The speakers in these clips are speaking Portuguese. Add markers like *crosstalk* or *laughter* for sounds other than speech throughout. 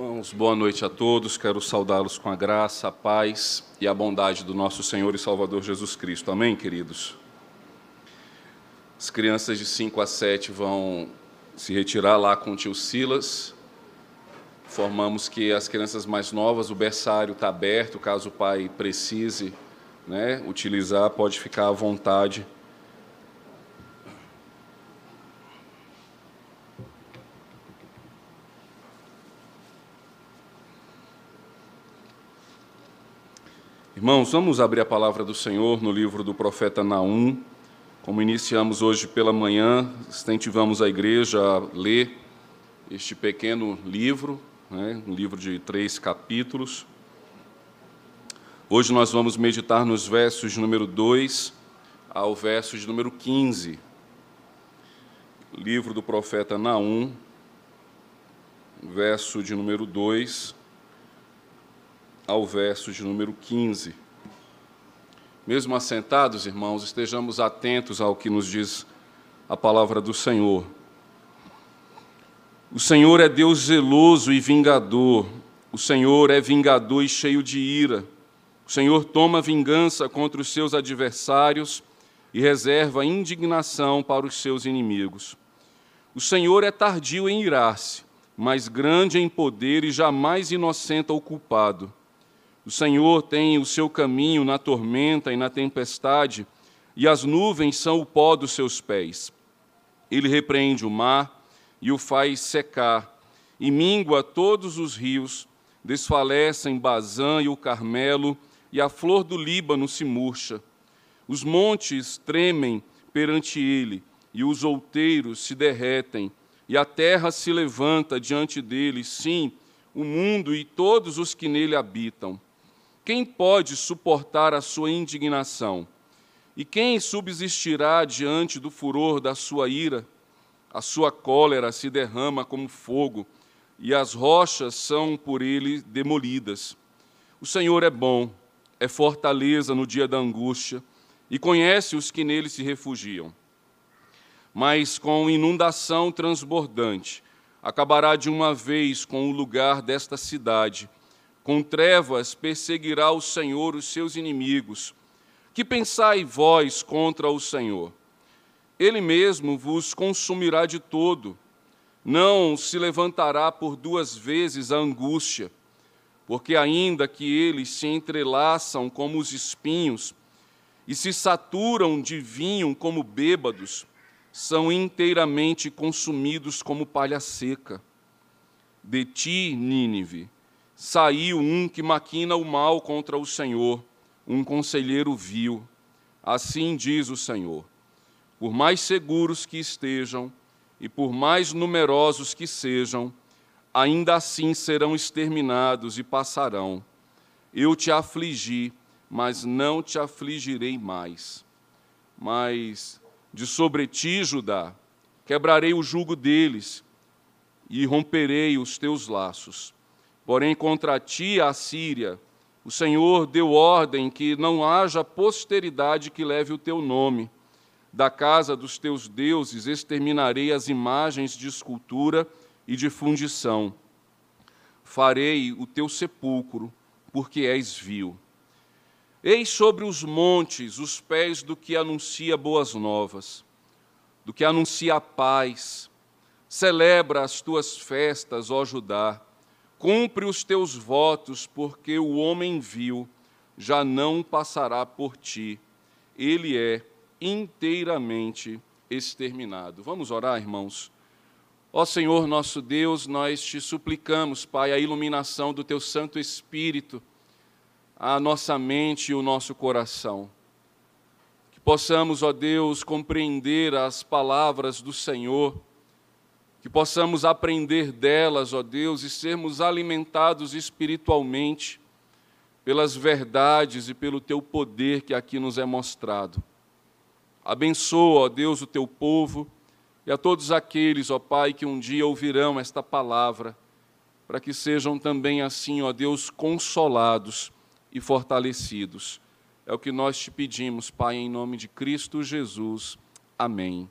Irmãos, boa noite a todos. Quero saudá-los com a graça, a paz e a bondade do nosso Senhor e Salvador Jesus Cristo. Amém, queridos? As crianças de 5 a 7 vão se retirar lá com o tio Silas. Formamos que as crianças mais novas, o berçário está aberto, caso o pai precise né, utilizar, pode ficar à vontade. Irmãos, vamos abrir a palavra do Senhor no livro do profeta Naum. Como iniciamos hoje pela manhã, incentivamos a igreja a ler este pequeno livro, né, um livro de três capítulos. Hoje nós vamos meditar nos versos de número 2 ao verso de número 15. Livro do profeta Naum, verso de número 2 ao verso de número 15. Mesmo assentados, irmãos, estejamos atentos ao que nos diz a palavra do Senhor. O Senhor é Deus zeloso e vingador. O Senhor é vingador e cheio de ira. O Senhor toma vingança contra os seus adversários e reserva indignação para os seus inimigos. O Senhor é tardio em irar-se, mas grande em poder e jamais inocenta o culpado. O Senhor tem o seu caminho na tormenta e na tempestade, e as nuvens são o pó dos seus pés. Ele repreende o mar e o faz secar, e mingua todos os rios, desfalecem Bazã e o Carmelo, e a flor do Líbano se murcha. Os montes tremem perante ele, e os outeiros se derretem, e a terra se levanta diante dele, sim, o mundo e todos os que nele habitam. Quem pode suportar a sua indignação? E quem subsistirá diante do furor da sua ira? A sua cólera se derrama como fogo, e as rochas são por ele demolidas. O Senhor é bom, é fortaleza no dia da angústia, e conhece os que nele se refugiam. Mas com inundação transbordante, acabará de uma vez com o lugar desta cidade, com trevas perseguirá o Senhor os seus inimigos. Que pensai vós contra o Senhor? Ele mesmo vos consumirá de todo. Não se levantará por duas vezes a angústia, porque ainda que eles se entrelaçam como os espinhos e se saturam de vinho como bêbados, são inteiramente consumidos como palha seca. De ti, Nínive, saiu um que maquina o mal contra o Senhor, um conselheiro vil. Assim diz o Senhor: por mais seguros que estejam e por mais numerosos que sejam, ainda assim serão exterminados e passarão. Eu te afligi, mas não te afligirei mais. Mas de sobre ti, Judá, quebrarei o jugo deles e romperei os teus laços Porém, contra ti, a Síria, o Senhor deu ordem que não haja posteridade que leve o teu nome. Da casa dos teus deuses exterminarei as imagens de escultura e de fundição. Farei o teu sepulcro, porque és vil. Eis sobre os montes os pés do que anuncia boas novas, do que anuncia paz. Celebra as tuas festas, ó Judá Cumpre os teus votos, porque o homem vil já não passará por ti. Ele é inteiramente exterminado. Vamos orar, irmãos. Ó Senhor nosso Deus, nós te suplicamos, Pai, a iluminação do teu Santo Espírito à nossa mente e o nosso coração. Que possamos, ó Deus, compreender as palavras do Senhor que possamos aprender delas, ó Deus, e sermos alimentados espiritualmente pelas verdades e pelo teu poder que aqui nos é mostrado. Abençoa, ó Deus, o teu povo e a todos aqueles, ó Pai, que um dia ouvirão esta palavra, para que sejam também assim, ó Deus, consolados e fortalecidos. É o que nós te pedimos, Pai, em nome de Cristo Jesus. Amém.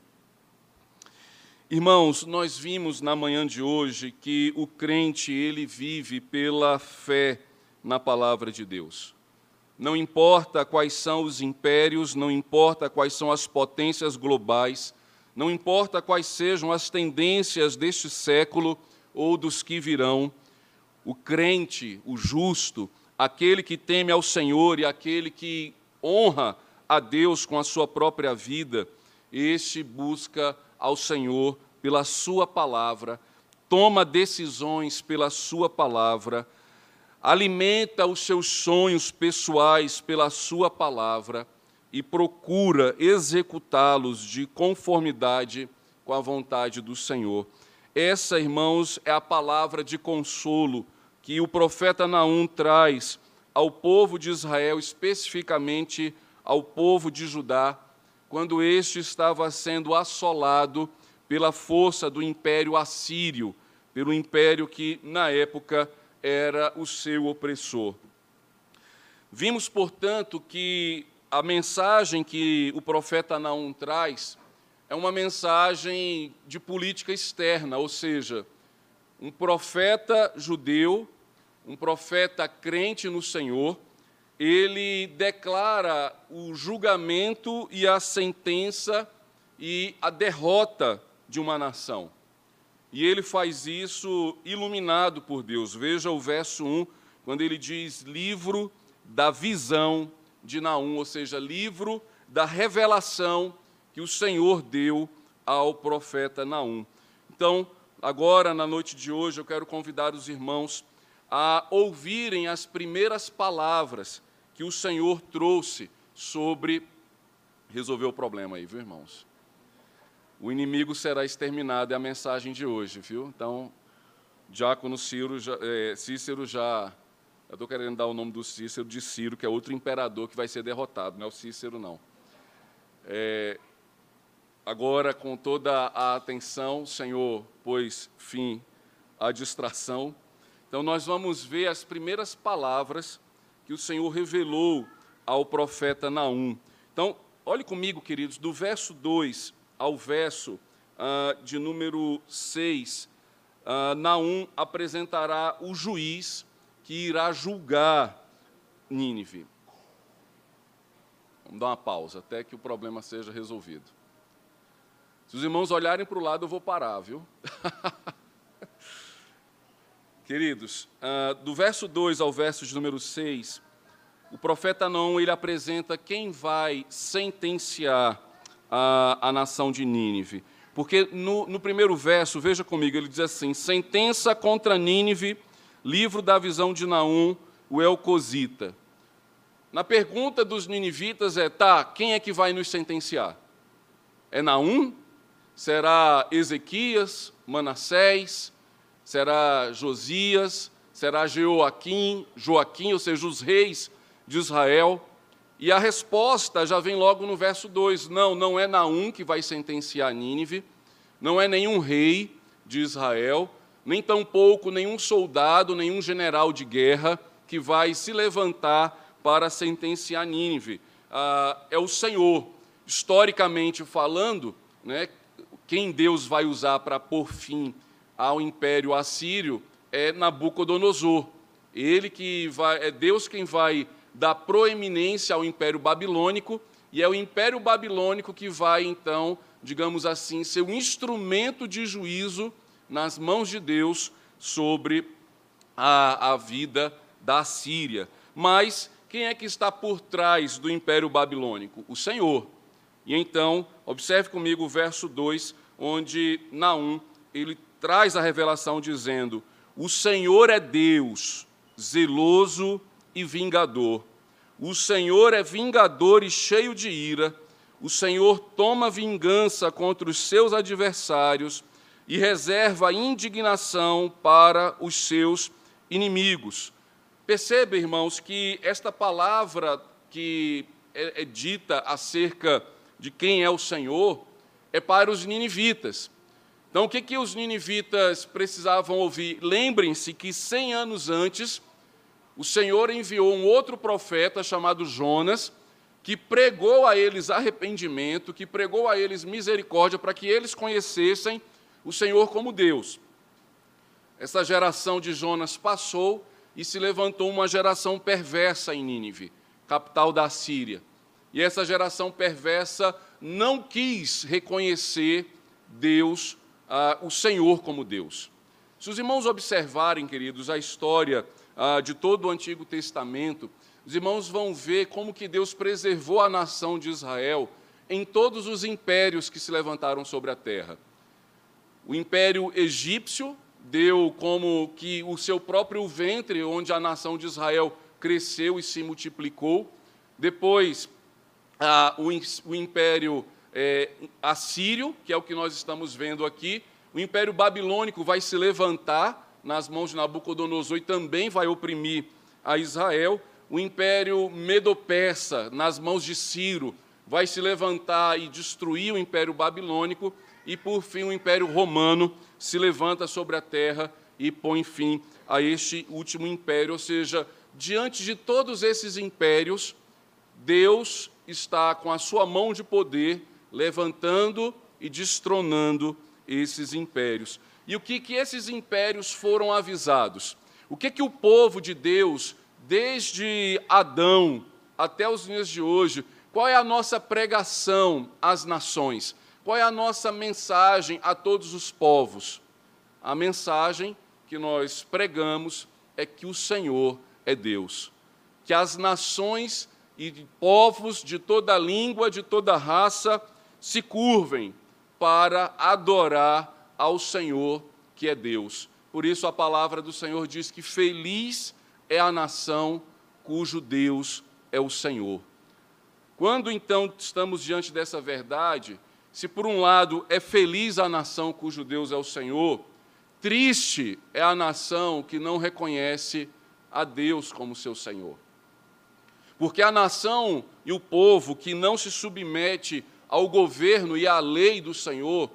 Irmãos, nós vimos na manhã de hoje que o crente ele vive pela fé na palavra de Deus. Não importa quais são os impérios, não importa quais são as potências globais, não importa quais sejam as tendências deste século ou dos que virão, o crente, o justo, aquele que teme ao Senhor e aquele que honra a Deus com a sua própria vida, este busca ao Senhor pela Sua palavra, toma decisões pela Sua palavra, alimenta os seus sonhos pessoais pela Sua palavra e procura executá-los de conformidade com a vontade do Senhor. Essa, irmãos, é a palavra de consolo que o profeta Naum traz ao povo de Israel, especificamente ao povo de Judá, quando este estava sendo assolado pela força do império assírio, pelo império que, na época, era o seu opressor. Vimos, portanto, que a mensagem que o profeta Naum traz é uma mensagem de política externa, ou seja, um profeta judeu, um profeta crente no Senhor, ele declara o julgamento e a sentença e a derrota de uma nação. E ele faz isso iluminado por Deus. Veja o verso 1, quando ele diz livro da visão de Naum, ou seja, livro da revelação que o Senhor deu ao profeta Naum. Então, agora, na noite de hoje, eu quero convidar os irmãos a ouvirem as primeiras palavras que o Senhor trouxe sobre resolver o problema aí, viu, irmãos? O inimigo será exterminado, é a mensagem de hoje, viu? Então, Diácono Ciro já, é, Cícero já. Eu estou querendo dar o nome do Cícero de Ciro, que é outro imperador que vai ser derrotado, não é o Cícero, não. É, agora, com toda a atenção, Senhor, pôs fim à distração. Então, nós vamos ver as primeiras palavras que o Senhor revelou ao profeta Naum. Então, olhe comigo, queridos, do verso 2 ao verso ah, de número 6, ah, Naum apresentará o juiz que irá julgar Nínive. Vamos dar uma pausa até que o problema seja resolvido. Se os irmãos olharem para o lado, eu vou parar, viu? *laughs* Queridos, uh, do verso 2 ao verso de número 6, o profeta não ele apresenta quem vai sentenciar a, a nação de Nínive. Porque no, no primeiro verso, veja comigo, ele diz assim: sentença contra Nínive, livro da visão de Naum, o Elcosita. Na pergunta dos ninivitas é: tá, quem é que vai nos sentenciar? É Naum? Será Ezequias, Manassés? Será Josias, será Joaquim, Joaquim, ou seja, os reis de Israel. E a resposta já vem logo no verso 2: não, não é Naum que vai sentenciar Nínive, não é nenhum rei de Israel, nem tampouco nenhum soldado, nenhum general de guerra que vai se levantar para sentenciar Nínive. Ah, é o Senhor, historicamente falando, né, quem Deus vai usar para pôr fim ao império assírio é Nabucodonosor. Ele que vai, é Deus quem vai dar proeminência ao império babilônico, e é o império babilônico que vai, então, digamos assim, ser um instrumento de juízo nas mãos de Deus sobre a, a vida da Síria. Mas quem é que está por trás do império babilônico? O Senhor. E então, observe comigo o verso 2, onde Naum ele traz a revelação dizendo: O Senhor é Deus, zeloso e vingador. O Senhor é vingador e cheio de ira. O Senhor toma vingança contra os seus adversários e reserva indignação para os seus inimigos. Perceba, irmãos, que esta palavra que é, é dita acerca de quem é o Senhor é para os ninivitas. Então, o que, que os ninivitas precisavam ouvir? Lembrem-se que 100 anos antes, o Senhor enviou um outro profeta chamado Jonas, que pregou a eles arrependimento, que pregou a eles misericórdia, para que eles conhecessem o Senhor como Deus. Essa geração de Jonas passou e se levantou uma geração perversa em Nínive, capital da Síria. E essa geração perversa não quis reconhecer Deus, ah, o Senhor como Deus. Se os irmãos observarem, queridos, a história ah, de todo o Antigo Testamento, os irmãos vão ver como que Deus preservou a nação de Israel em todos os impérios que se levantaram sobre a terra. O império egípcio deu como que o seu próprio ventre, onde a nação de Israel cresceu e se multiplicou. Depois, ah, o, o, império é, assírio, que é o que nós estamos vendo aqui. O império babilônico vai se levantar nas mãos de Nabucodonosor e também vai oprimir a Israel. O império medo-persa, nas mãos de Ciro, vai se levantar e destruir o império babilônico. E, por fim, o império romano se levanta sobre a terra e põe fim a este último império. Ou seja, diante de todos esses impérios, Deus está com a sua mão de poder levantando e destronando esses impérios. E o que, que esses impérios foram avisados? O que, que o povo de Deus, desde Adão até os dias de hoje, qual é a nossa pregação às nações? Qual é a nossa mensagem a todos os povos? A mensagem que nós pregamos é que o Senhor é Deus, que as nações e povos de toda língua, de toda raça, se curvem para adorar ao Senhor, que é Deus. Por isso a palavra do Senhor diz que feliz é a nação cujo Deus é o Senhor. Quando então estamos diante dessa verdade, se por um lado é feliz a nação cujo Deus é o Senhor, triste é a nação que não reconhece a Deus como seu Senhor. Porque a nação e o povo que não se submete ao governo e à lei do Senhor,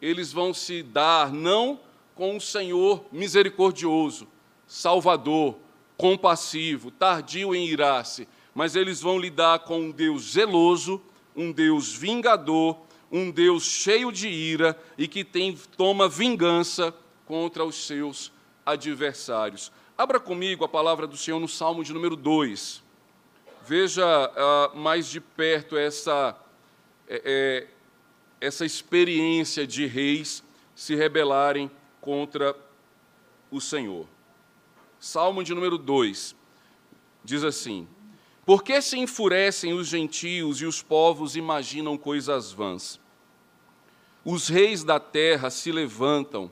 eles vão se dar não com o Senhor misericordioso, salvador, compassivo, tardio em irar-se, mas eles vão lidar com um Deus zeloso, um Deus vingador, um Deus cheio de ira e que tem, toma vingança contra os seus adversários. Abra comigo a palavra do Senhor no Salmo de número 2. Veja uh, mais de perto essa, é, é, essa experiência de reis se rebelarem contra o Senhor. Salmo de número 2 diz assim: por que se enfurecem os gentios e os povos imaginam coisas vãs? Os reis da terra se levantam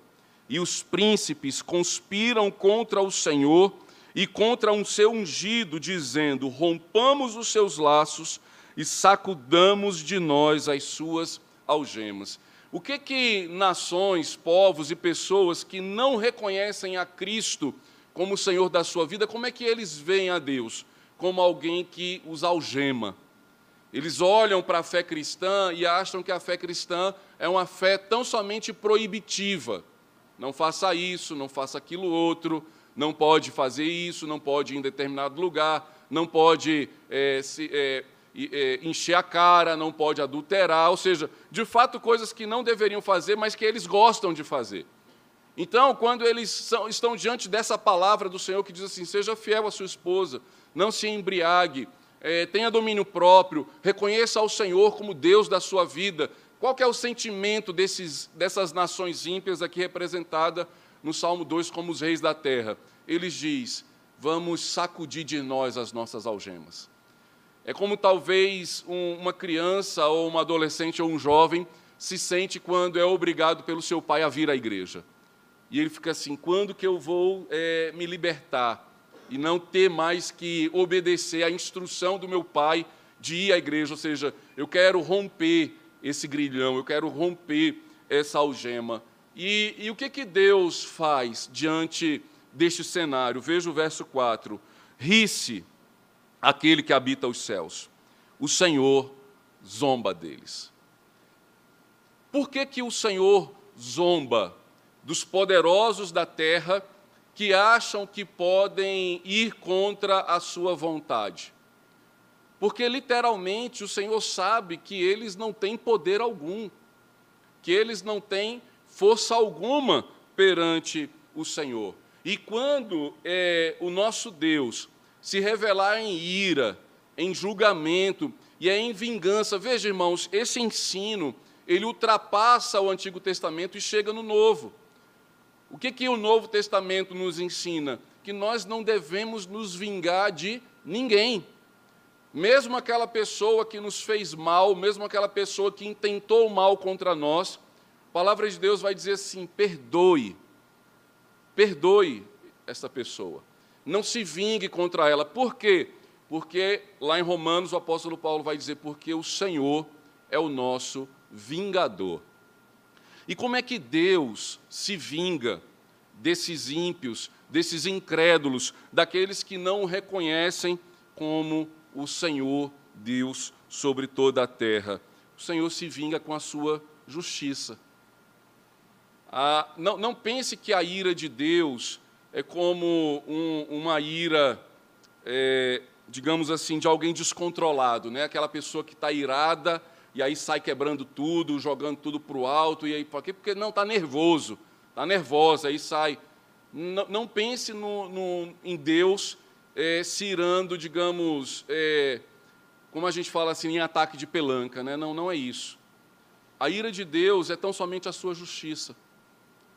e os príncipes conspiram contra o Senhor e contra um seu ungido, dizendo: Rompamos os seus laços e sacudamos de nós as suas algemas. O que que nações, povos e pessoas que não reconhecem a Cristo como o Senhor da sua vida, como é que eles veem a Deus? como alguém que os algema. Eles olham para a fé cristã e acham que a fé cristã é uma fé tão somente proibitiva. Não faça isso, não faça aquilo outro, não pode fazer isso, não pode ir em determinado lugar, não pode é, se, é, encher a cara, não pode adulterar, ou seja, de fato, coisas que não deveriam fazer, mas que eles gostam de fazer. Então, quando eles são, estão diante dessa palavra do Senhor que diz assim: seja fiel à sua esposa, não se embriague, é, tenha domínio próprio, reconheça ao Senhor como Deus da sua vida. Qual é o sentimento desses, dessas nações ímpias aqui representada no Salmo 2 como os reis da terra? Eles diz: vamos sacudir de nós as nossas algemas. É como talvez um, uma criança ou uma adolescente ou um jovem se sente quando é obrigado pelo seu pai a vir à igreja. E ele fica assim: quando que eu vou é, me libertar? e não ter mais que obedecer à instrução do meu pai de ir à igreja, ou seja, eu quero romper esse grilhão, eu quero romper essa algema. E, e o que, que Deus faz diante deste cenário? Veja o verso 4. Ri-se aquele que habita os céus, o Senhor zomba deles. Por que, que o Senhor zomba dos poderosos da terra que acham que podem ir contra a sua vontade. Porque literalmente o Senhor sabe que eles não têm poder algum, que eles não têm força alguma perante o Senhor. E quando é, o nosso Deus se revelar em ira, em julgamento e é em vingança, veja, irmãos, esse ensino ele ultrapassa o Antigo Testamento e chega no Novo. O que, que o Novo Testamento nos ensina? Que nós não devemos nos vingar de ninguém. Mesmo aquela pessoa que nos fez mal, mesmo aquela pessoa que intentou mal contra nós, a palavra de Deus vai dizer assim: perdoe, perdoe essa pessoa. Não se vingue contra ela. Por quê? Porque lá em Romanos o apóstolo Paulo vai dizer: porque o Senhor é o nosso vingador. E como é que Deus se vinga desses ímpios, desses incrédulos, daqueles que não o reconhecem como o Senhor Deus sobre toda a terra? O Senhor se vinga com a sua justiça. Ah, não, não, pense que a ira de Deus é como um, uma ira, é, digamos assim, de alguém descontrolado, né? aquela pessoa que está irada e aí sai quebrando tudo, jogando tudo para o alto, e aí por quê? Porque não está nervoso, está nervosa, aí sai. Não, não pense no, no, em Deus é, se irando, digamos, é, como a gente fala assim, em ataque de pelanca, né? não, não é isso. A ira de Deus é tão somente a sua justiça.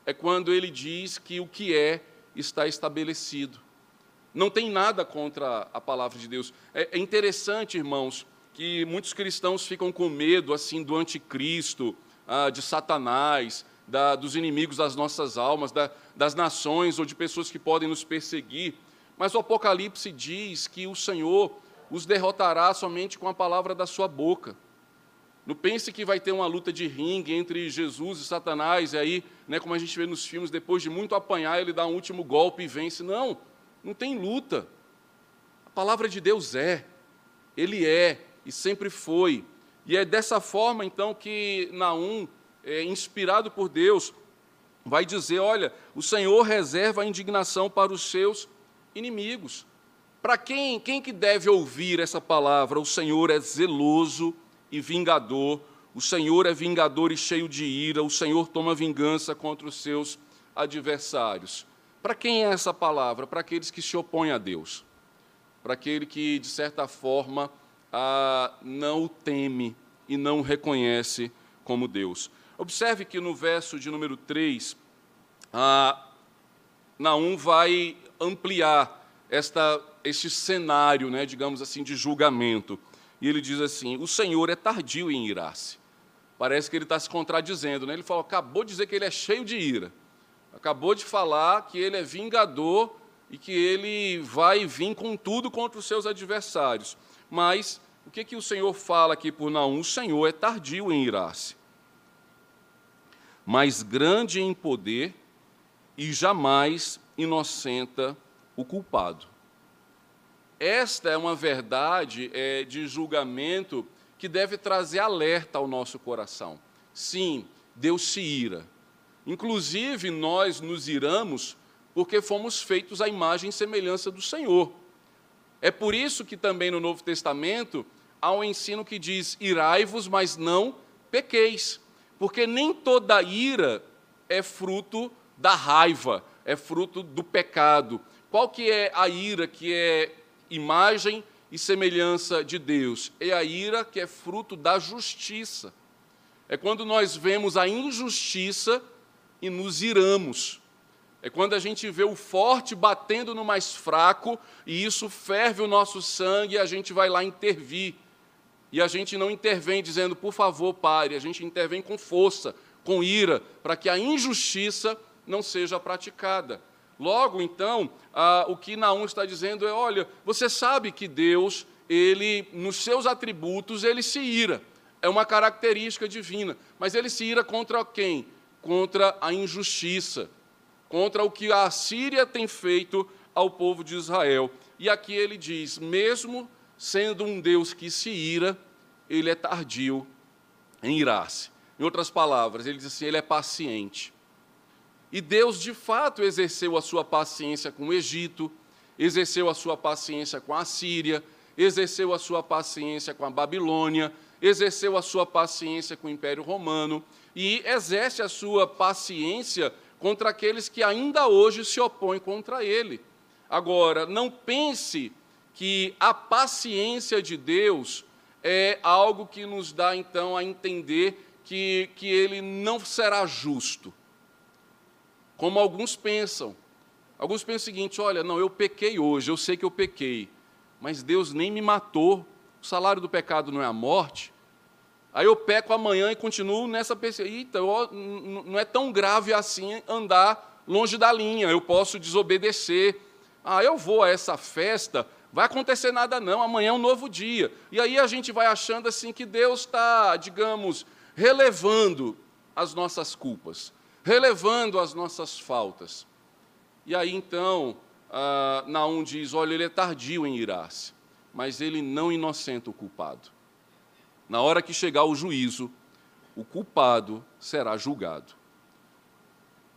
É quando ele diz que o que é está estabelecido. Não tem nada contra a palavra de Deus. É, é interessante, irmãos, que muitos cristãos ficam com medo assim do anticristo, ah, de Satanás, dos inimigos das nossas almas, da, das nações ou de pessoas que podem nos perseguir. Mas o Apocalipse diz que o Senhor os derrotará somente com a palavra da sua boca. Não pense que vai ter uma luta de ringue entre Jesus e Satanás, e aí, né, como a gente vê nos filmes, depois de muito apanhar, ele dá um último golpe e vence. Não, não tem luta. A palavra de Deus é, ele é, e sempre foi. E é dessa forma, então, que Naum, é, inspirado por Deus, vai dizer: olha, o Senhor reserva a indignação para os seus inimigos. Para quem, quem que deve ouvir essa palavra? O Senhor é zeloso e vingador, o Senhor é vingador e cheio de ira, o Senhor toma vingança contra os seus adversários. Para quem é essa palavra? Para aqueles que se opõem a Deus, para aquele que, de certa forma, ah, não o teme e não o reconhece como Deus. Observe que no verso de número 3, ah, Naum vai ampliar esta, este cenário, né, digamos assim, de julgamento. E ele diz assim: O Senhor é tardio em irar-se. Parece que ele está se contradizendo. Né? Ele falou, acabou de dizer que ele é cheio de ira. Acabou de falar que ele é vingador e que ele vai vir com tudo contra os seus adversários. Mas o que, que o Senhor fala aqui por Naum? O Senhor é tardio em irar-se, mas grande em poder e jamais inocenta o culpado. Esta é uma verdade é, de julgamento que deve trazer alerta ao nosso coração. Sim, Deus se ira. Inclusive, nós nos iramos porque fomos feitos à imagem e semelhança do Senhor. É por isso que também no Novo Testamento há um ensino que diz: irai-vos, mas não pequeis. Porque nem toda ira é fruto da raiva, é fruto do pecado. Qual que é a ira que é imagem e semelhança de Deus? É a ira que é fruto da justiça. É quando nós vemos a injustiça e nos iramos. É quando a gente vê o forte batendo no mais fraco e isso ferve o nosso sangue e a gente vai lá intervir. E a gente não intervém dizendo, por favor, pare, a gente intervém com força, com ira, para que a injustiça não seja praticada. Logo, então, ah, o que Naum está dizendo é: olha, você sabe que Deus, ele, nos seus atributos, ele se ira. É uma característica divina. Mas ele se ira contra quem? Contra a injustiça, contra o que a Síria tem feito ao povo de Israel. E aqui ele diz: mesmo sendo um Deus que se ira, ele é tardio em irar-se. Em outras palavras, ele diz assim: ele é paciente. E Deus, de fato, exerceu a sua paciência com o Egito, exerceu a sua paciência com a Síria, exerceu a sua paciência com a Babilônia, exerceu a sua paciência com o Império Romano. e exerce a sua paciência contra aqueles que ainda hoje se opõem contra ele. Agora, não pense que a paciência de Deus é algo que nos dá então a entender que, que ele não será justo. Como alguns pensam. Alguns pensam o seguinte: olha, não, eu pequei hoje, eu sei que eu pequei, mas Deus nem me matou, o salário do pecado não é a morte. Aí eu peco amanhã e continuo nessa perspectiva. Então, não é tão grave assim andar longe da linha, eu posso desobedecer. Ah, eu vou a essa festa, vai acontecer nada não, amanhã é um novo dia. E aí a gente vai achando assim que Deus está, digamos, relevando as nossas culpas, relevando as nossas faltas. E aí então, ah, Naum diz: olha, ele é tardio em irar-se, mas ele não inocenta o culpado. Na hora que chegar o juízo, o culpado será julgado.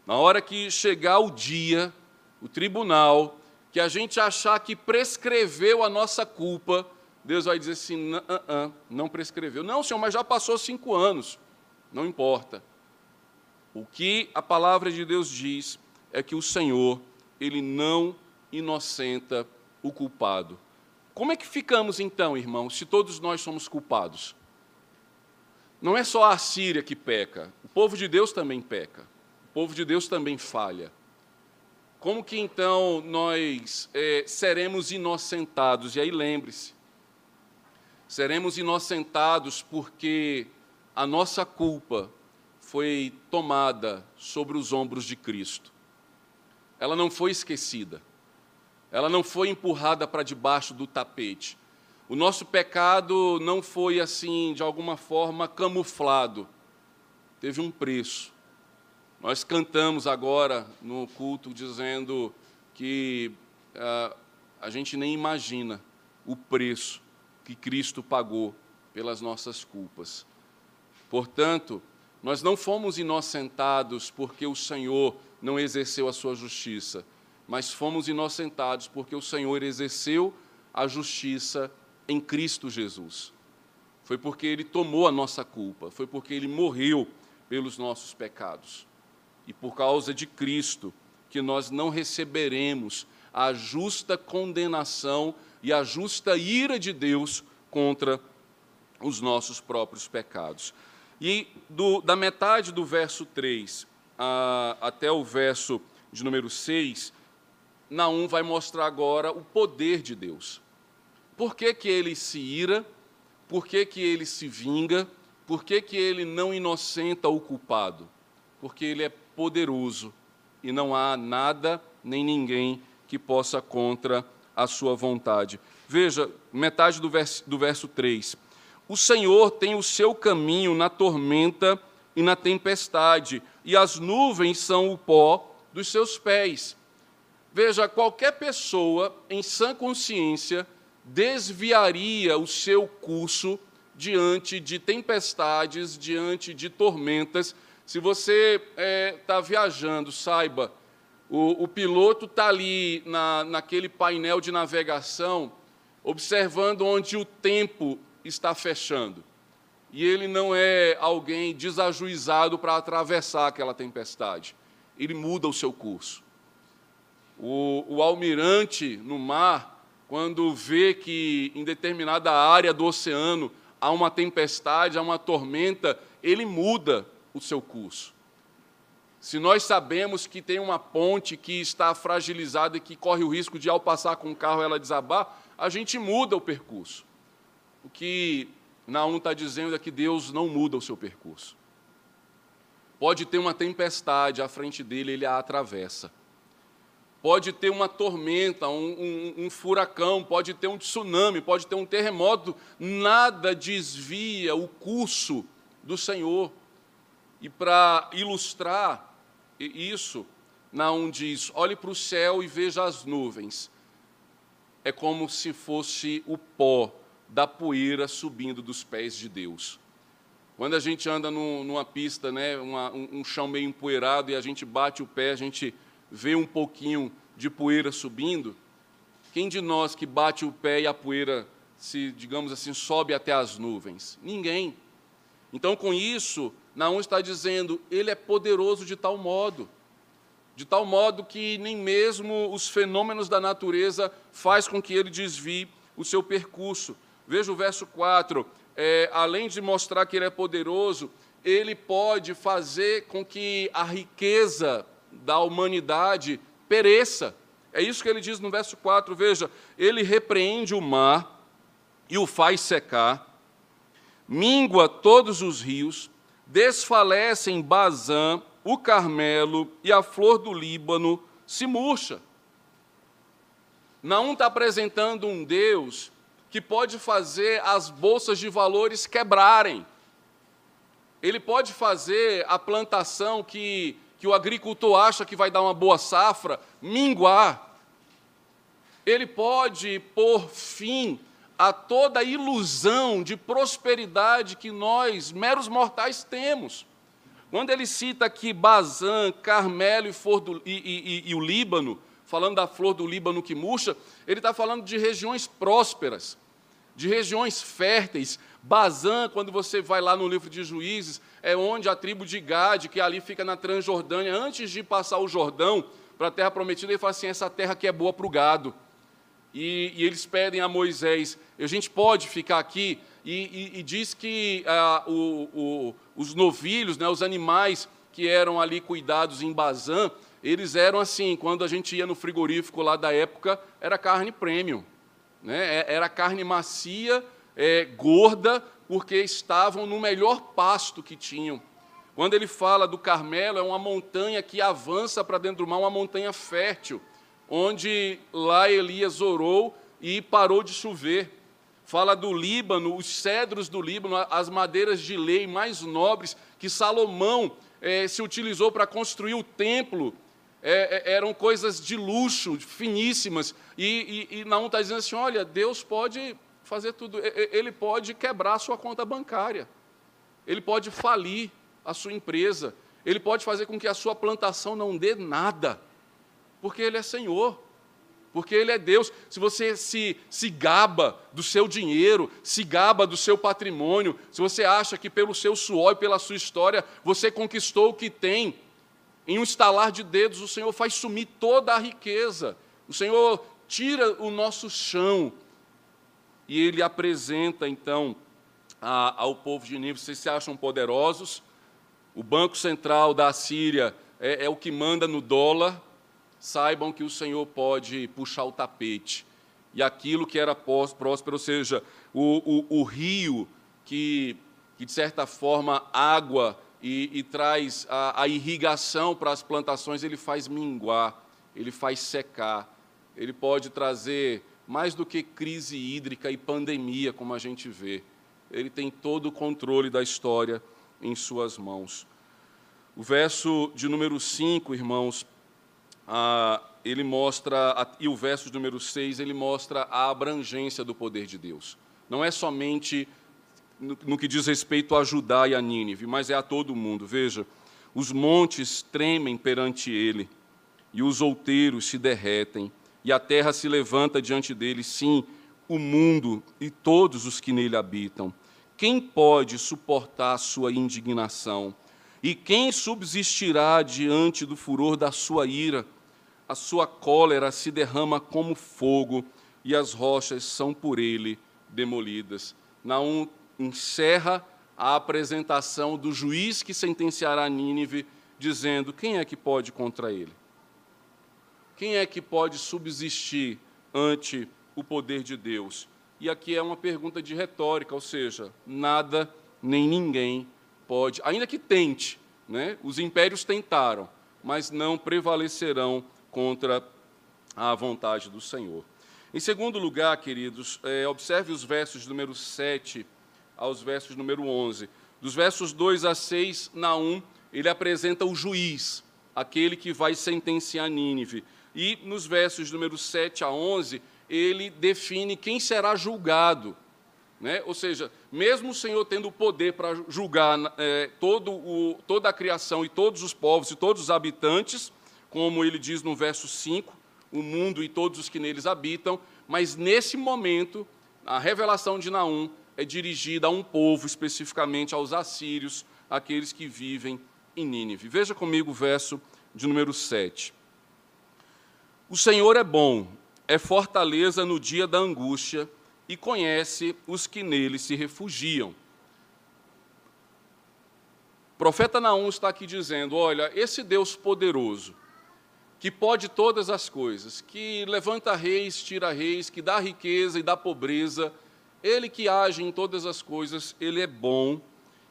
Na hora que chegar o dia, o tribunal, que a gente achar que prescreveu a nossa culpa, Deus vai dizer assim: não, não prescreveu. Não, Senhor, mas já passou cinco anos. Não importa. O que a palavra de Deus diz é que o Senhor, ele não inocenta o culpado. Como é que ficamos então, irmãos, se todos nós somos culpados? Não é só a Síria que peca, o povo de Deus também peca, o povo de Deus também falha. Como que então nós é, seremos inocentados? E aí lembre-se, seremos inocentados porque a nossa culpa foi tomada sobre os ombros de Cristo. Ela não foi esquecida, ela não foi empurrada para debaixo do tapete. O nosso pecado não foi assim, de alguma forma, camuflado. Teve um preço. Nós cantamos agora no culto dizendo que uh, a gente nem imagina o preço que Cristo pagou pelas nossas culpas. Portanto, nós não fomos inocentados porque o Senhor não exerceu a sua justiça, mas fomos inocentados porque o Senhor exerceu a justiça em Cristo Jesus. Foi porque Ele tomou a nossa culpa, foi porque Ele morreu pelos nossos pecados. E por causa de Cristo, que nós não receberemos a justa condenação e a justa ira de Deus contra os nossos próprios pecados. E do, da metade do verso 3 a, até o verso de número 6, Naum vai mostrar agora o poder de Deus. Por que, que ele se ira? Por que, que ele se vinga? Por que, que ele não inocenta o culpado? Porque ele é poderoso e não há nada nem ninguém que possa contra a sua vontade. Veja, metade do verso, do verso 3. O Senhor tem o seu caminho na tormenta e na tempestade, e as nuvens são o pó dos seus pés. Veja, qualquer pessoa em sã consciência desviaria o seu curso diante de tempestades, diante de tormentas. Se você está é, tá viajando, saiba, o, o piloto está ali na, naquele painel de navegação, observando onde o tempo está fechando. E ele não é alguém desajuizado para atravessar aquela tempestade. Ele muda o seu curso. O, o almirante no mar, quando vê que em determinada área do oceano há uma tempestade, há uma tormenta, ele muda o seu curso. Se nós sabemos que tem uma ponte que está fragilizada e que corre o risco de, ao passar com o carro, ela desabar, a gente muda o percurso. O que Naum está dizendo é que Deus não muda o seu percurso. Pode ter uma tempestade à frente dele, ele a atravessa. Pode ter uma tormenta, um, um, um, furacão, pode ter um tsunami, pode ter um terremoto, nada desvia o curso do Senhor. E para ilustrar isso, Naum diz: olhe para o céu e veja as nuvens. É como se fosse o pó da poeira subindo dos pés de Deus. Quando a gente anda no, numa pista, né, uma, um, um chão meio empoeirado, e a gente bate o pé, a gente vê um pouquinho de poeira subindo, quem de nós que bate o pé e a poeira se, digamos assim, sobe até as nuvens? Ninguém. Então, com isso, Naum está dizendo, ele é poderoso de tal modo, de tal modo que nem mesmo os fenômenos da natureza faz com que ele desvie o seu percurso. Veja o verso 4, é, além de mostrar que ele é poderoso, ele pode fazer com que a riqueza da humanidade pereça. É isso que ele diz no verso 4, veja, ele repreende o mar e o faz secar, mingua todos os rios, desfalece em Bazã o Carmelo e a flor do Líbano se murcha. Não está apresentando um Deus que pode fazer as bolsas de valores quebrarem. Ele pode fazer a plantação que, que o agricultor acha que vai dar uma boa safra minguar. Ele pode pôr fim a toda a ilusão de prosperidade que nós, meros mortais, temos. Quando ele cita aqui Bazã, Carmelo e, e, e, e, o Líbano, falando da flor do Líbano que murcha, ele está falando de regiões prósperas, de regiões férteis. Bazã, quando você vai lá no livro de Juízes, é onde a tribo de Gade, que ali fica na Transjordânia, antes de passar o Jordão para a terra prometida, ele fala assim: essa terra aqui é boa para o gado. E, e, eles pedem a Moisés: a gente pode ficar aqui? E, e, e diz que ah, o, o, os novilhos, né, os animais que eram ali cuidados em Bazã, eles eram assim, quando a gente ia no frigorífico lá da época, era carne premium. Né? É, era carne macia, é, gorda, porque estavam no melhor pasto que tinham. Quando ele fala do Carmelo, é uma montanha que avança para dentro do mar, uma montanha fértil onde lá Elias orou e parou de chover. Fala do Líbano, os cedros do Líbano, as madeiras de lei mais nobres que Salomão é, se utilizou para construir o templo. É, eram coisas de luxo, finíssimas. E, e, e Naum está dizendo assim: olha, Deus pode fazer tudo, ele pode quebrar a sua conta bancária, ele pode falir a sua empresa, ele pode fazer com que a sua plantação não dê nada porque Ele é Senhor, porque Ele é Deus. Se você se, se gaba do seu dinheiro, se gaba do seu patrimônio, se você acha que pelo seu suor e pela sua história você conquistou o que tem, em um estalar de dedos o Senhor faz sumir toda a riqueza, o Senhor tira o nosso chão e Ele apresenta então a, ao povo de Nínive: vocês se acham poderosos? O Banco Central da Síria é, é o que manda no dólar, saibam que o Senhor pode puxar o tapete. E aquilo que era próspero, ou seja, o, o, o rio que, que, de certa forma, água e, e traz a, a irrigação para as plantações, ele faz minguar, ele faz secar, ele pode trazer mais do que crise hídrica e pandemia, como a gente vê. Ele tem todo o controle da história em suas mãos. O verso de número 5, irmãos, ah, ele mostra, e o verso número 6, ele mostra a abrangência do poder de Deus. Não é somente no, no que diz respeito a Judá e a Nínive, mas é a todo mundo. Veja, os montes tremem perante ele, e os outeiros se derretem, e a terra se levanta diante dele, sim, o mundo e todos os que nele habitam. Quem pode suportar a sua indignação? E quem subsistirá diante do furor da sua ira? A sua cólera se derrama como fogo e as rochas são por ele demolidas. Naum encerra a apresentação do juiz que sentenciará Nínive, dizendo: quem é que pode contra ele? Quem é que pode subsistir ante o poder de Deus? E aqui é uma pergunta de retórica, ou seja, nada nem ninguém pode, ainda que tente, né? Os impérios tentaram, mas não prevalecerão contra a vontade do Senhor. Em segundo lugar, queridos, é, observe os versos número 7 aos versos número 11. Dos versos 2 a 6, Naum, ele apresenta o juiz, aquele que vai sentenciar Nínive. E nos versos número 7 a 11, ele define quem será julgado. Né? Ou seja, mesmo o Senhor tendo o poder para julgar é, todo o, toda a criação e todos os povos e todos os habitantes, como ele diz no verso 5, o mundo e todos os que neles habitam, mas nesse momento, a revelação de Naum é dirigida a um povo, especificamente aos assírios, aqueles que vivem em Nínive. Veja comigo o verso de número 7. O Senhor é bom, é fortaleza no dia da angústia e conhece os que nele se refugiam. O profeta Naum está aqui dizendo: olha, esse Deus poderoso, que pode todas as coisas, que levanta reis, tira reis, que dá riqueza e dá pobreza, ele que age em todas as coisas, ele é bom,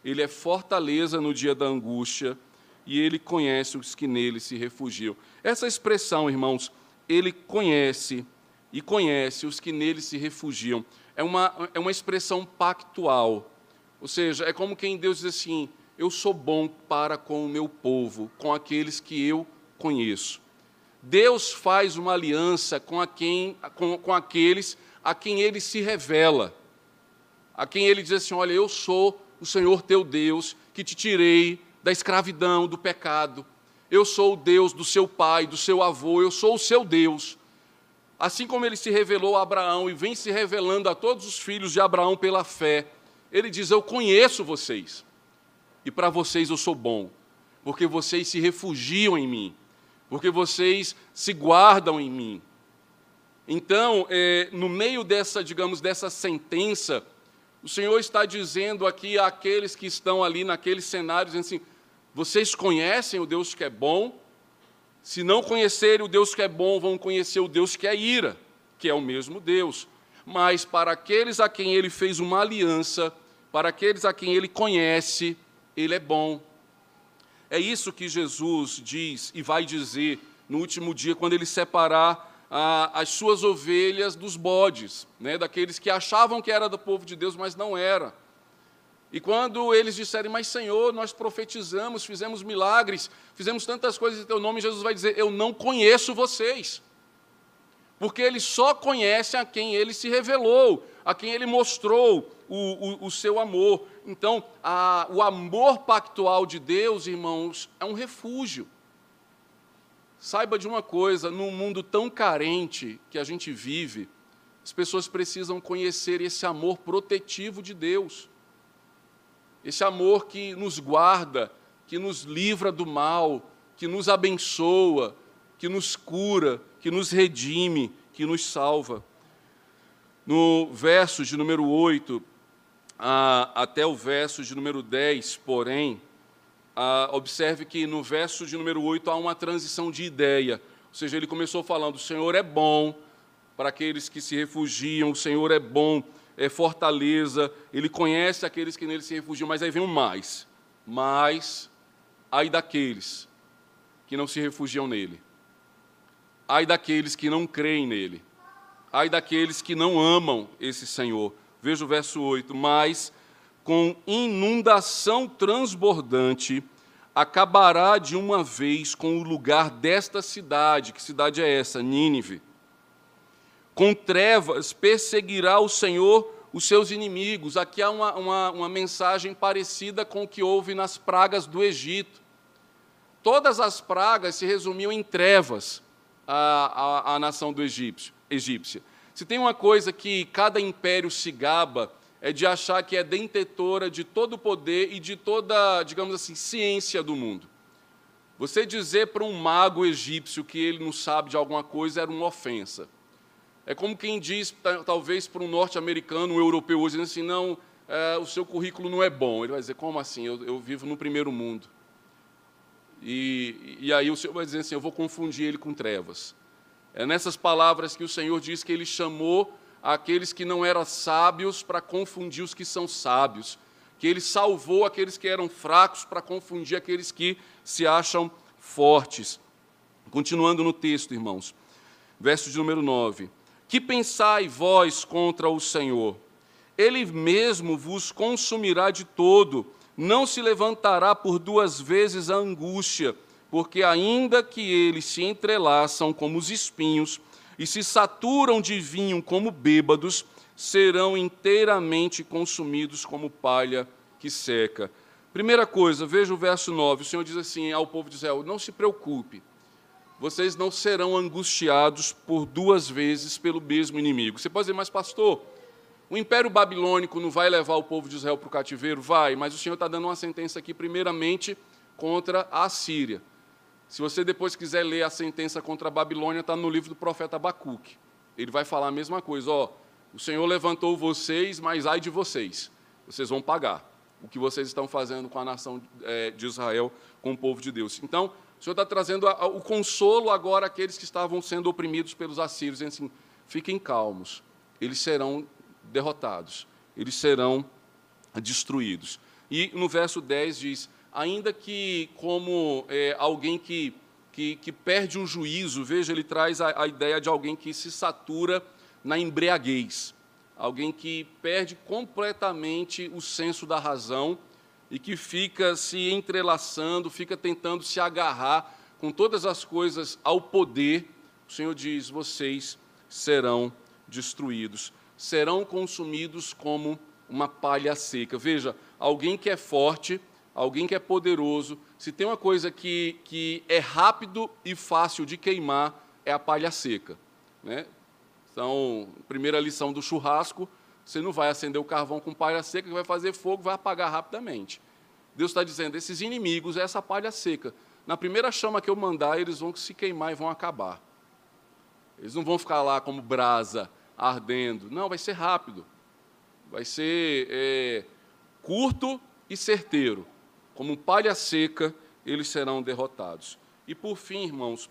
ele é fortaleza no dia da angústia e ele conhece os que nele se refugiam. Essa expressão, irmãos, ele conhece e conhece os que nele se refugiam, é uma, é uma expressão pactual. Ou seja, é como quem Deus diz assim: Eu sou bom para com o meu povo, com aqueles que eu conheço. Deus faz uma aliança com, a quem, com, com aqueles a quem ele se revela, a quem ele diz assim: Olha, eu sou o Senhor teu Deus, que te tirei da escravidão, do pecado. Eu sou o Deus do seu pai, do seu avô, eu sou o seu Deus. Assim como ele se revelou a Abraão e vem se revelando a todos os filhos de Abraão pela fé, ele diz: Eu conheço vocês, e para vocês eu sou bom, porque vocês se refugiam em mim, porque vocês se guardam em mim. Então, é, no meio dessa, digamos, dessa sentença, o Senhor está dizendo aqui àqueles que estão ali naquele cenário, dizendo assim: vocês conhecem o Deus que é bom? Se não conhecerem o Deus que é bom, vão conhecer o Deus que é ira, que é o mesmo Deus. Mas para aqueles a quem ele fez uma aliança, para aqueles a quem ele conhece, ele é bom. É isso que Jesus diz e vai dizer no último dia, quando ele separar as suas ovelhas dos bodes, né, daqueles que achavam que era do povo de Deus, mas não era. E quando eles disserem, mas Senhor, nós profetizamos, fizemos milagres, fizemos tantas coisas em teu nome, Jesus vai dizer, eu não conheço vocês. Porque ele só conhece a quem ele se revelou, a quem ele mostrou o, o, o seu amor. Então, a, o amor pactual de Deus, irmãos, é um refúgio. Saiba de uma coisa: num mundo tão carente que a gente vive, as pessoas precisam conhecer esse amor protetivo de Deus, esse amor que nos guarda, que nos livra do mal, que nos abençoa, que nos cura, que nos redime, que nos salva. No verso de número 8 até o verso de número 10, porém, observe que no verso de número 8 há uma transição de ideia. Ou seja, ele começou falando: o Senhor é bom para aqueles que se refugiam, o Senhor é bom, é fortaleza, ele conhece aqueles que nele se refugiam, mas aí vem um mais. Mas, ai daqueles que não se refugiam nele, ai daqueles que não creem nele, ai daqueles que não amam esse Senhor. Veja o verso 8: Mas com inundação transbordante, acabará de uma vez com o lugar desta cidade. Que cidade é essa? Nínive. Com trevas perseguirá o Senhor os seus inimigos. Aqui há uma, uma, uma mensagem parecida com o que houve nas pragas do Egito. Todas as pragas se resumiam em trevas à, à, à nação do egípcio, egípcia. Se tem uma coisa que cada império se gaba, é de achar que é detentora de todo o poder e de toda, digamos assim, ciência do mundo. Você dizer para um mago egípcio que ele não sabe de alguma coisa era uma ofensa. É como quem diz, talvez, para um norte-americano, um europeu hoje, assim, não, é, o seu currículo não é bom. Ele vai dizer, como assim? Eu, eu vivo no primeiro mundo. E, e aí o Senhor vai dizer assim, eu vou confundir ele com trevas. É nessas palavras que o Senhor diz que ele chamou aqueles que não eram sábios para confundir os que são sábios, que ele salvou aqueles que eram fracos para confundir aqueles que se acham fortes. Continuando no texto, irmãos, verso de número 9: Que pensai vós contra o Senhor? Ele mesmo vos consumirá de todo, não se levantará por duas vezes a angústia, porque ainda que eles se entrelaçam como os espinhos, e se saturam de vinho como bêbados, serão inteiramente consumidos como palha que seca. Primeira coisa, veja o verso 9. O Senhor diz assim ao povo de Israel: Não se preocupe, vocês não serão angustiados por duas vezes pelo mesmo inimigo. Você pode dizer, mas pastor, o Império Babilônico não vai levar o povo de Israel para o cativeiro? Vai, mas o Senhor está dando uma sentença aqui, primeiramente, contra a Síria. Se você depois quiser ler a sentença contra a Babilônia, está no livro do profeta Abacuque. Ele vai falar a mesma coisa. Ó, o Senhor levantou vocês, mas ai de vocês. Vocês vão pagar o que vocês estão fazendo com a nação é, de Israel, com o povo de Deus. Então, o Senhor está trazendo o consolo agora àqueles que estavam sendo oprimidos pelos assírios, dizendo assim: fiquem calmos, eles serão derrotados, eles serão destruídos. E no verso 10 diz: ainda que, como é, alguém que, que, que, perde o juízo, veja, ele traz a, a ideia de alguém que se satura na embriaguez, alguém que perde completamente o senso da razão e que fica se entrelaçando, fica tentando se agarrar com todas as coisas ao poder, o Senhor diz: vocês serão destruídos, serão consumidos como uma palha seca. Veja, alguém que é forte, alguém que é poderoso, se tem uma coisa que, que é rápido e fácil de queimar, é a palha seca. Né? Então, primeira lição do churrasco, você não vai acender o carvão com palha seca, que vai fazer fogo, vai apagar rapidamente. Deus está dizendo, esses inimigos é essa palha seca. Na primeira chama que eu mandar, eles vão se queimar e vão acabar. Eles não vão ficar lá como brasa, ardendo. Não, vai ser rápido. Vai ser é, curto e certeiro. Como palha seca, eles serão derrotados. E por fim, irmãos,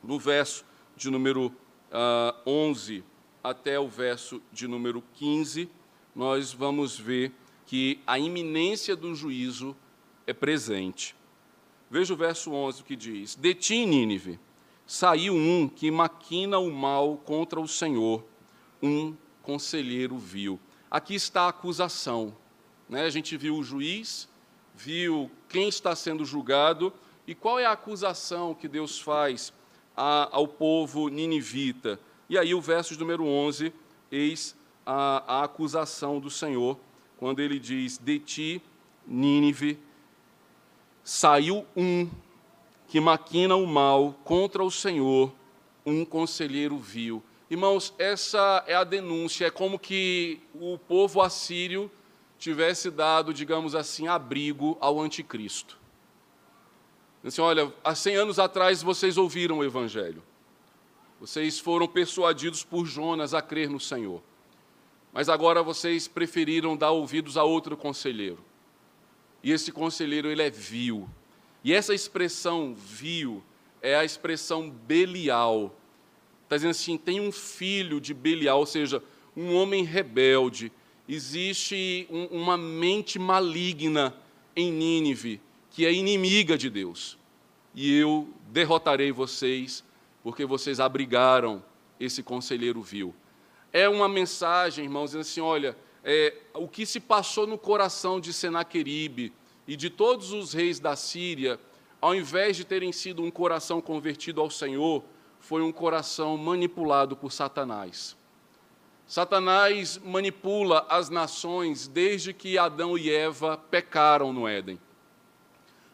no verso de número uh, ah, 11 até o verso de número 15, nós vamos ver que a iminência do juízo é presente. Veja o verso 11 que diz: De ti, Nínive, saiu um que maquina o mal contra o Senhor, um conselheiro vil. Aqui está a acusação. Né? A gente viu o juiz, viu quem está sendo julgado, e qual é a acusação que Deus faz a, ao povo ninivita? E aí o verso número 11, eis a, a acusação do Senhor, quando ele diz, de ti, Nínive, saiu um que maquina o mal contra o Senhor, um conselheiro vil. Irmãos, essa é a denúncia, é como que o povo assírio tivesse dado, digamos assim, abrigo ao anticristo. Assim, olha, há 100 anos atrás vocês ouviram o evangelho. Vocês foram persuadidos por Jonas a crer no Senhor. Mas agora vocês preferiram dar ouvidos a outro conselheiro. E esse conselheiro, ele é vil. E essa expressão vil é a expressão Belial. Está dizendo assim: tem um filho de Belial, ou seja, um homem rebelde. Existe um, uma mente maligna em Nínive, que é inimiga de Deus. E eu derrotarei vocês porque vocês abrigaram esse conselheiro vil. É uma mensagem, irmãos, dizendo assim: olha, é, o que se passou no coração de Senaqueribe e de todos os reis da Síria, ao invés de terem sido um coração convertido ao Senhor, foi um coração manipulado por Satanás. Satanás manipula as nações desde que Adão e Eva pecaram no Éden.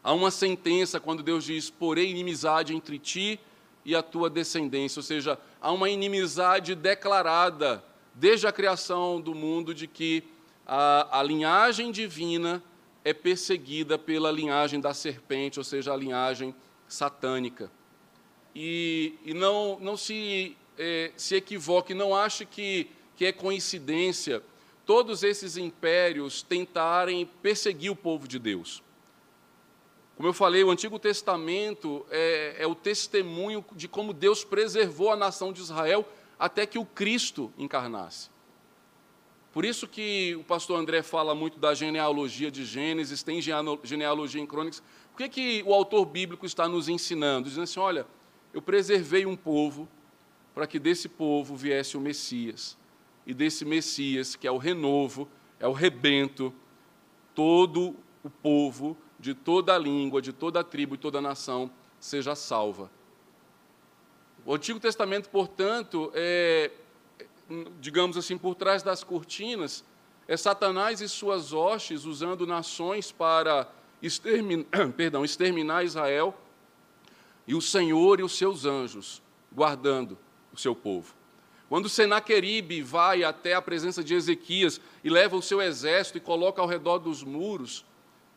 Há uma sentença quando Deus diz: Porém, inimizade entre ti e a tua descendência, ou seja, há uma inimizade declarada desde a criação do mundo de que a, a linhagem divina é perseguida pela linhagem da serpente, ou seja, a linhagem satânica. E, e não, não se, é, se equivoque, não ache que, que é coincidência todos esses impérios tentarem perseguir o povo de Deus. Como eu falei, o Antigo Testamento é, é, o testemunho de como Deus preservou a nação de Israel até que o Cristo encarnasse. Por isso que o pastor André fala muito da genealogia de Gênesis, tem genealogia em Crônicas. O que, que o autor bíblico está nos ensinando? Dizendo assim: olha, eu preservei um povo para que desse povo viesse o Messias. E desse Messias, que é o renovo, é o rebento, todo o povo de toda a língua, de toda a tribo e toda a nação seja salva. O Antigo Testamento, portanto, é, digamos assim, por trás das cortinas, é Satanás e suas hostes usando nações para *coughs* perdão, exterminar Israel e o Senhor e os seus anjos guardando o seu povo. Quando Senaqueribe vai até a presença de Ezequias e leva o seu exército e coloca ao redor dos muros,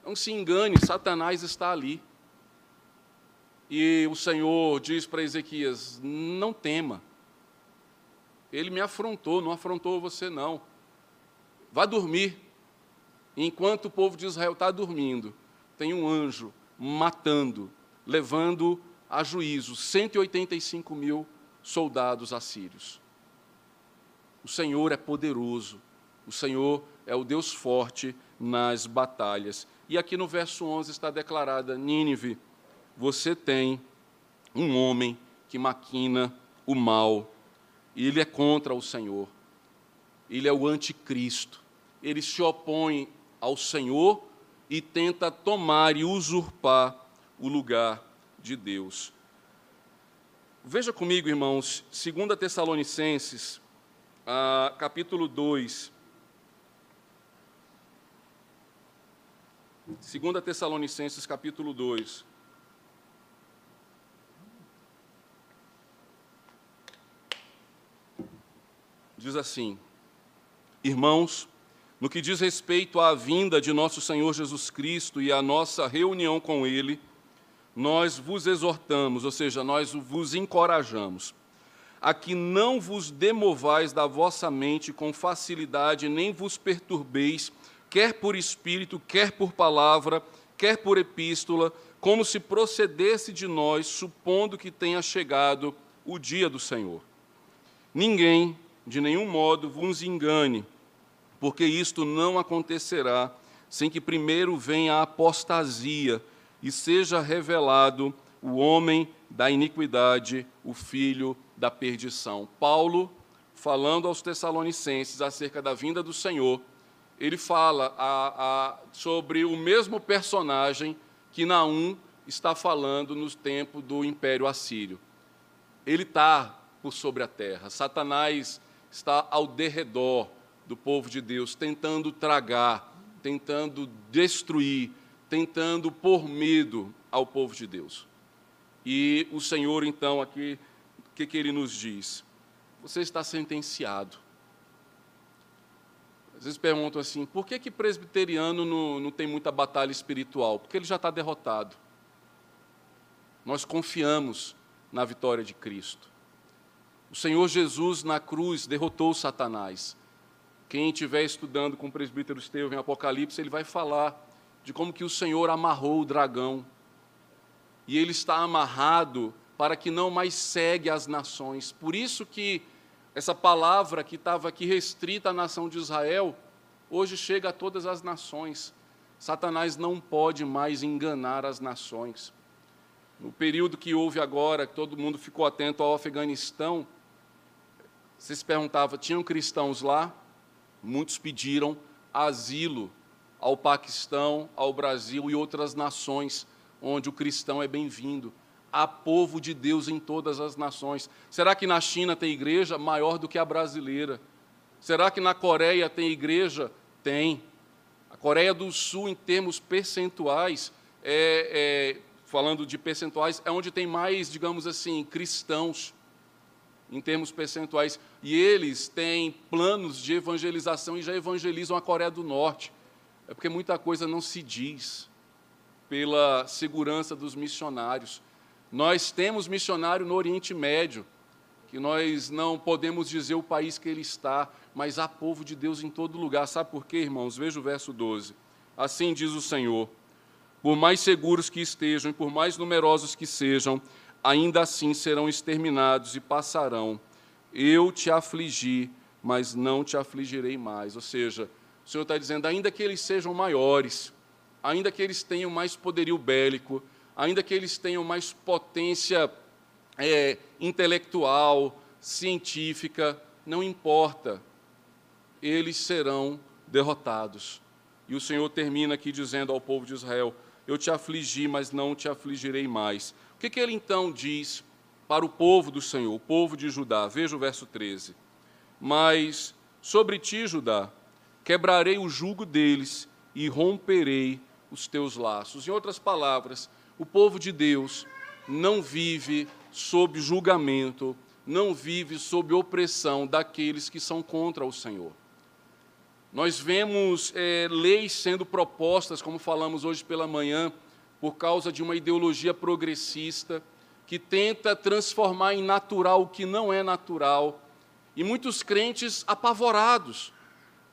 não se engane, Satanás está ali. E o Senhor diz para Ezequias: Não tema. Ele me afrontou, não afrontou você, não. Vá dormir. Enquanto o povo de Israel está dormindo, tem um anjo matando, levando a juízo 185 mil soldados assírios. O Senhor é poderoso, o Senhor é o Deus forte nas batalhas. E aqui no verso 11 está declarada: Nínive, você tem um homem que maquina o mal, e ele é contra o Senhor, ele é o anticristo, ele se opõe ao Senhor e tenta tomar e usurpar o lugar de Deus. Veja comigo, irmãos, 2 Tessalonicenses, ah, capítulo 2. 2 Tessalonicenses, capítulo 2. Diz assim: Irmãos, no que diz respeito à vinda de nosso Senhor Jesus Cristo e à nossa reunião com Ele, nós vos exortamos, ou seja, nós vos encorajamos, a que não vos demovais da vossa mente com facilidade, nem vos perturbeis quer por espírito, quer por palavra, quer por epístola, como se procedesse de nós, supondo que tenha chegado o dia do Senhor. Ninguém, de nenhum modo, vos engane, porque isto não acontecerá sem que primeiro venha a apostasia e seja revelado o homem da iniquidade, o filho da perdição. Paulo, falando aos Tessalonicenses acerca da vinda do Senhor, ele fala a, a, sobre o mesmo personagem que Naum está falando no tempo do Império Assírio. Ele está por sobre a terra. Satanás está ao derredor do povo de Deus, tentando tragar, tentando destruir, tentando pôr medo ao povo de Deus. E o Senhor, então, aqui, o que, que ele nos diz? Você está sentenciado. Às vezes perguntam assim: por que, que presbiteriano não, não tem muita batalha espiritual? Porque ele já está derrotado. Nós confiamos na vitória de Cristo. O Senhor Jesus na cruz derrotou Satanás. Quem estiver estudando com o presbítero Estevão em Apocalipse, ele vai falar de como que o Senhor amarrou o dragão. E ele está amarrado para que não mais segue as nações. Por isso que essa palavra que estava aqui restrita à nação de Israel, hoje chega a todas as nações. Satanás não pode mais enganar as nações. No período que houve agora, que todo mundo ficou atento ao Afeganistão, você se perguntava, tinham cristãos lá? Muitos pediram asilo ao Paquistão, ao Brasil e outras nações onde o cristão é bem-vindo há povo de Deus em todas as nações. Será que na China tem igreja maior do que a brasileira? Será que na Coreia tem igreja? Tem. A Coreia do Sul, em termos percentuais, é, é, falando de percentuais, é onde tem mais, digamos assim, cristãos, em termos percentuais. E eles têm planos de evangelização e já evangelizam a Coreia do Norte. É porque muita coisa não se diz pela segurança dos missionários. Nós temos missionário no Oriente Médio, que nós não podemos dizer o país que ele está, mas há povo de Deus em todo lugar. Sabe por quê, irmãos? Veja o verso 12. Assim diz o Senhor: Por mais seguros que estejam e por mais numerosos que sejam, ainda assim serão exterminados e passarão. Eu te afligi, mas não te afligirei mais. Ou seja, o Senhor está dizendo, ainda que eles sejam maiores, ainda que eles tenham mais poderio bélico, ainda que eles tenham mais potência é, intelectual, científica, não importa, eles serão derrotados. E o Senhor termina aqui dizendo ao povo de Israel: Eu te afligi, mas não te afligirei mais. O que, que ele então diz para o povo do Senhor, o povo de Judá? Veja o verso 13. Mas sobre ti, Judá, quebrarei o jugo deles e romperei os teus laços. Em outras palavras, o povo de Deus não vive sob julgamento, não vive sob opressão daqueles que são contra o Senhor. Nós vemos é, leis sendo propostas, como falamos hoje pela manhã, por causa de uma ideologia progressista que tenta transformar em natural o que não é natural. E muitos crentes apavorados.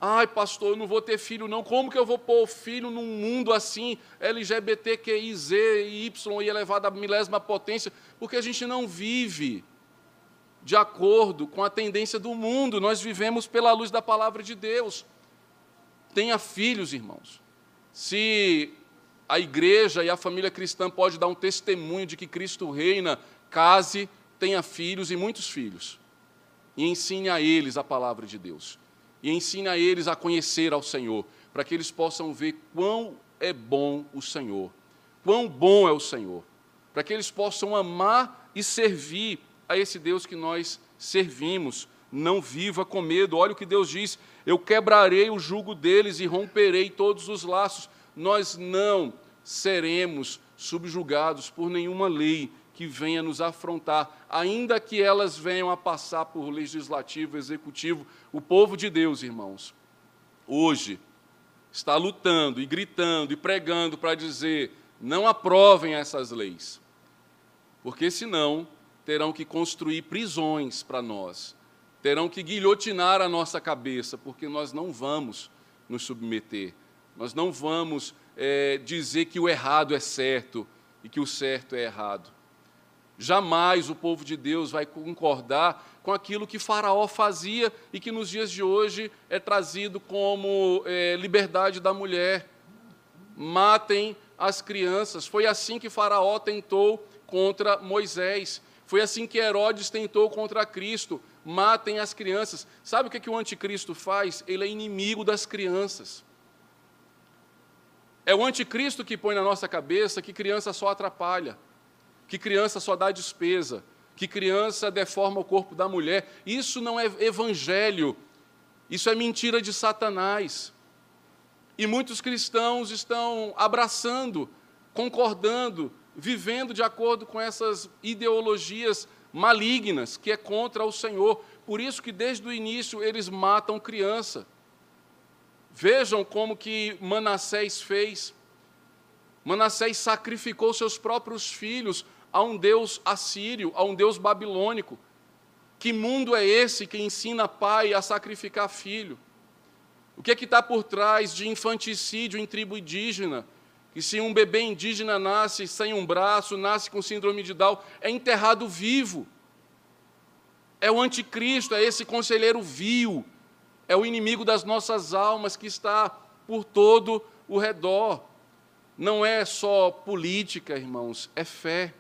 Ai, pastor, eu não vou ter filho, não. Como que eu vou pôr filho num mundo assim, LGBTQIZ, Y e elevado à milésima potência? Porque a gente não vive de acordo com a tendência do mundo, nós vivemos pela luz da palavra de Deus. Tenha filhos, irmãos. Se a igreja e a família cristã pode dar um testemunho de que Cristo reina, case, tenha filhos e muitos filhos. E ensine a eles a palavra de Deus. E ensine a eles a conhecer ao Senhor, para que eles possam ver quão é bom o Senhor, quão bom é o Senhor, para que eles possam amar e servir a esse Deus que nós servimos. Não viva com medo. Olha o que Deus diz: Eu quebrarei o jugo deles e romperei todos os laços. Nós não seremos subjugados por nenhuma lei que venha nos afrontar, ainda que elas venham a passar por legislativo, executivo. O povo de Deus, irmãos, hoje está lutando e gritando e pregando para dizer: não aprovem essas leis, porque senão terão que construir prisões para nós, terão que guilhotinar a nossa cabeça, porque nós não vamos nos submeter, nós não vamos é, dizer que o errado é certo e que o certo é errado. Jamais o povo de Deus vai concordar com aquilo que Faraó fazia e que nos dias de hoje é trazido como é, liberdade da mulher. Matem as crianças. Foi assim que Faraó tentou contra Moisés. Foi assim que Herodes tentou contra Cristo: matem as crianças. Sabe o que, que o anticristo faz? Ele é inimigo das crianças. É o anticristo que põe na nossa cabeça que criança só atrapalha, que criança só dá despesa, que criança deforma o corpo da mulher. Isso não é evangelho, isso é mentira de Satanás. E muitos cristãos estão abraçando, concordando, vivendo de acordo com essas ideologias malignas que é contra o Senhor. Por isso que desde o início eles matam criança. Vejam como que Manassés fez. Manassés sacrificou seus próprios filhos a um deus assírio, a um deus babilônico. Que mundo é esse que ensina pai a sacrificar filho? O que é que está por trás de infanticídio em tribo indígena? que se um bebê indígena nasce sem um braço, nasce com síndrome de Down, é enterrado vivo. É o anticristo, é esse conselheiro vil, é o inimigo das nossas almas que está por todo o redor. Não é só política, irmãos, é fé.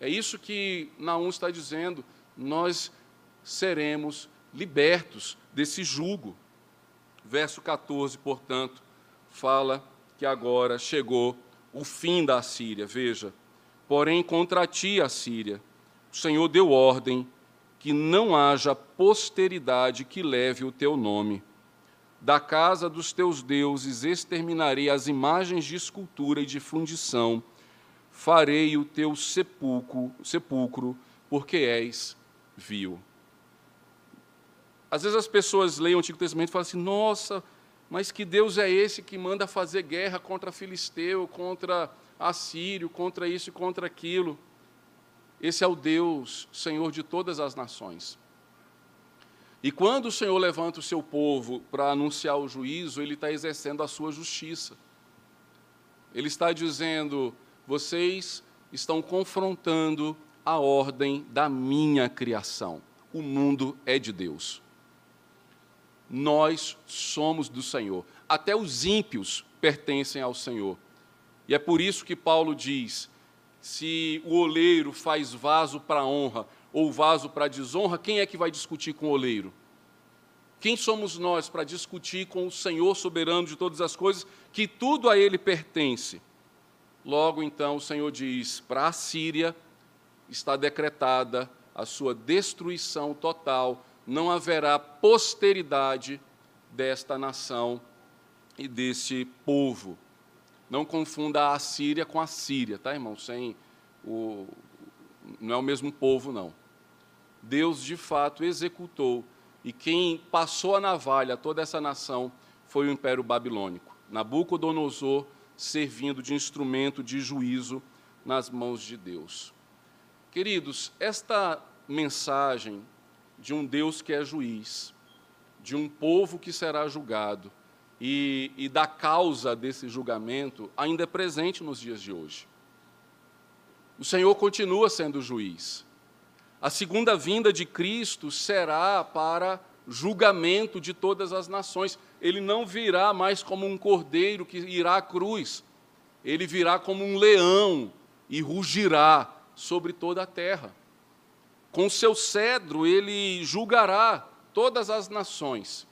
É isso que Naum está dizendo. Nós seremos libertos desse jugo. Verso 14, portanto, fala que agora chegou o fim da Síria. Veja, porém contra ti, a Síria, o Senhor deu ordem que não haja posteridade que leve o teu nome. Da casa dos teus deuses exterminarei as imagens de escultura e de fundição, farei o teu sepulcro, sepulcro porque és vil. Às vezes as pessoas leem o Antigo Testamento e falam assim: nossa, mas que Deus é esse que manda fazer guerra contra Filisteu, contra Assírio, contra isso e contra aquilo? Esse é o Deus, Senhor de todas as nações. E quando o Senhor levanta o seu povo para anunciar o juízo, ele está exercendo a sua justiça. Ele está dizendo: vocês estão confrontando a ordem da minha criação. O mundo é de Deus nós somos do Senhor. Até os ímpios pertencem ao Senhor. E é por isso que Paulo diz: se o oleiro faz vaso para honra ou vaso para desonra, quem é que vai discutir com o oleiro? Quem somos nós para discutir com o Senhor soberano de todas as coisas, que tudo a Ele pertence? Logo então o Senhor diz: para a Síria está decretada a sua destruição total não haverá posteridade desta nação e desse povo. Não confunda a Síria com a Síria, tá, irmão? Sem o, não é o mesmo povo, não. Deus de fato executou, e quem passou a navalha a toda essa nação foi o Império Babilônico. Nabucodonosor servindo de instrumento de juízo nas mãos de Deus. Queridos, esta mensagem de um Deus que é juiz, de um povo que será julgado e, e da causa desse julgamento ainda é presente nos dias de hoje. O Senhor continua sendo juiz. A segunda vinda de Cristo será para julgamento de todas as nações. Ele não virá mais como um cordeiro que irá à cruz. Ele virá como um leão e rugirá sobre toda a terra. Com seu cedro ele julgará todas as nações.